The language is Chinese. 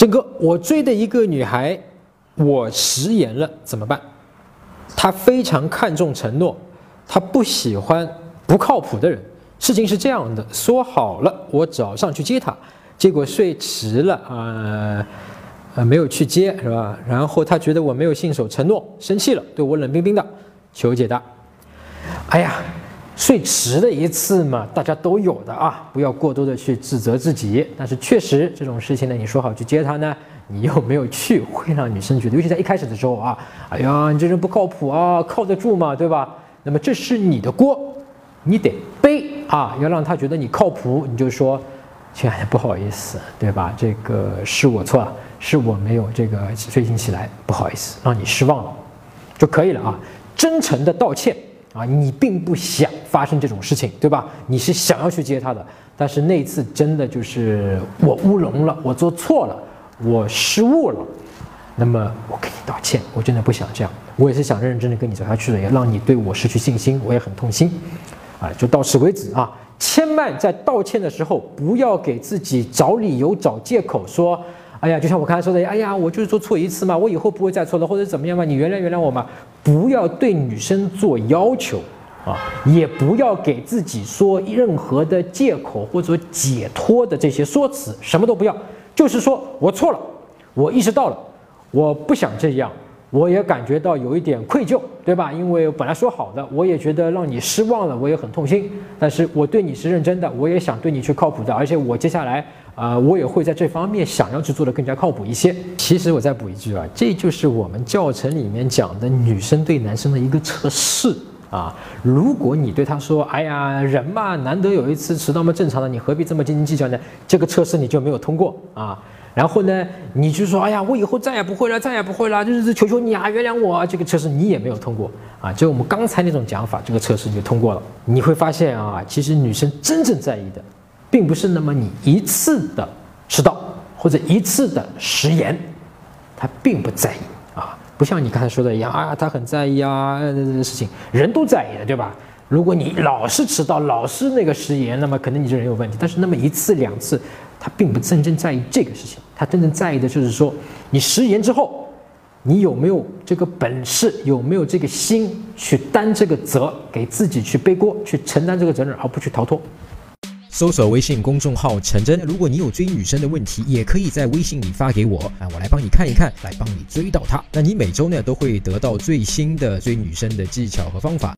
郑哥，我追的一个女孩，我食言了，怎么办？她非常看重承诺，她不喜欢不靠谱的人。事情是这样的，说好了我早上去接她，结果睡迟了，呃呃没有去接，是吧？然后她觉得我没有信守承诺，生气了，对我冷冰冰的，求解答。哎呀。睡迟的一次嘛，大家都有的啊，不要过多的去自责自己。但是确实这种事情呢，你说好去接他呢，你又没有去，会让女生觉得，尤其在一开始的时候啊，哎呀，你这人不靠谱啊，靠得住吗？对吧？那么这是你的锅，你得背啊，要让他觉得你靠谱，你就说，亲爱的，不好意思，对吧？这个是我错了，是我没有这个睡醒起来，不好意思，让你失望了，就可以了啊，真诚的道歉。啊，你并不想发生这种事情，对吧？你是想要去接他的，但是那次真的就是我乌龙了，我做错了，我失误了。那么我跟你道歉，我真的不想这样，我也是想认认真真跟你走下去的，也让你对我失去信心，我也很痛心。啊，就到此为止啊！千万在道歉的时候不要给自己找理由、找借口，说。哎呀，就像我刚才说的，哎呀，我就是做错一次嘛，我以后不会再错了，或者怎么样嘛，你原谅原谅我嘛，不要对女生做要求啊，也不要给自己说任何的借口或者解脱的这些说辞，什么都不要，就是说我错了，我意识到了，我不想这样。我也感觉到有一点愧疚，对吧？因为本来说好的，我也觉得让你失望了，我也很痛心。但是我对你是认真的，我也想对你去靠谱的，而且我接下来啊，我也会在这方面想要去做的更加靠谱一些。其实我再补一句啊，这就是我们教程里面讲的女生对男生的一个测试啊。如果你对他说，哎呀，人嘛，难得有一次迟到嘛，正常的，你何必这么斤斤计较呢？这个测试你就没有通过啊。然后呢，你就说，哎呀，我以后再也不会了，再也不会了，就是求求你啊，原谅我。这个测试你也没有通过啊，就我们刚才那种讲法，这个测试就通过了。你会发现啊，其实女生真正在意的，并不是那么你一次的迟到或者一次的食言，她并不在意啊，不像你刚才说的一样啊，她很在意啊，这个事情人都在意的，对吧？如果你老是迟到，老是那个食言，那么可能你这人有问题。但是那么一次两次。他并不真正在意这个事情，他真正在意的就是说，你食言之后，你有没有这个本事，有没有这个心去担这个责，给自己去背锅，去承担这个责任，而不去逃脱。搜索微信公众号“陈真”，如果你有追女生的问题，也可以在微信里发给我，啊，我来帮你看一看，来帮你追到她。那你每周呢都会得到最新的追女生的技巧和方法。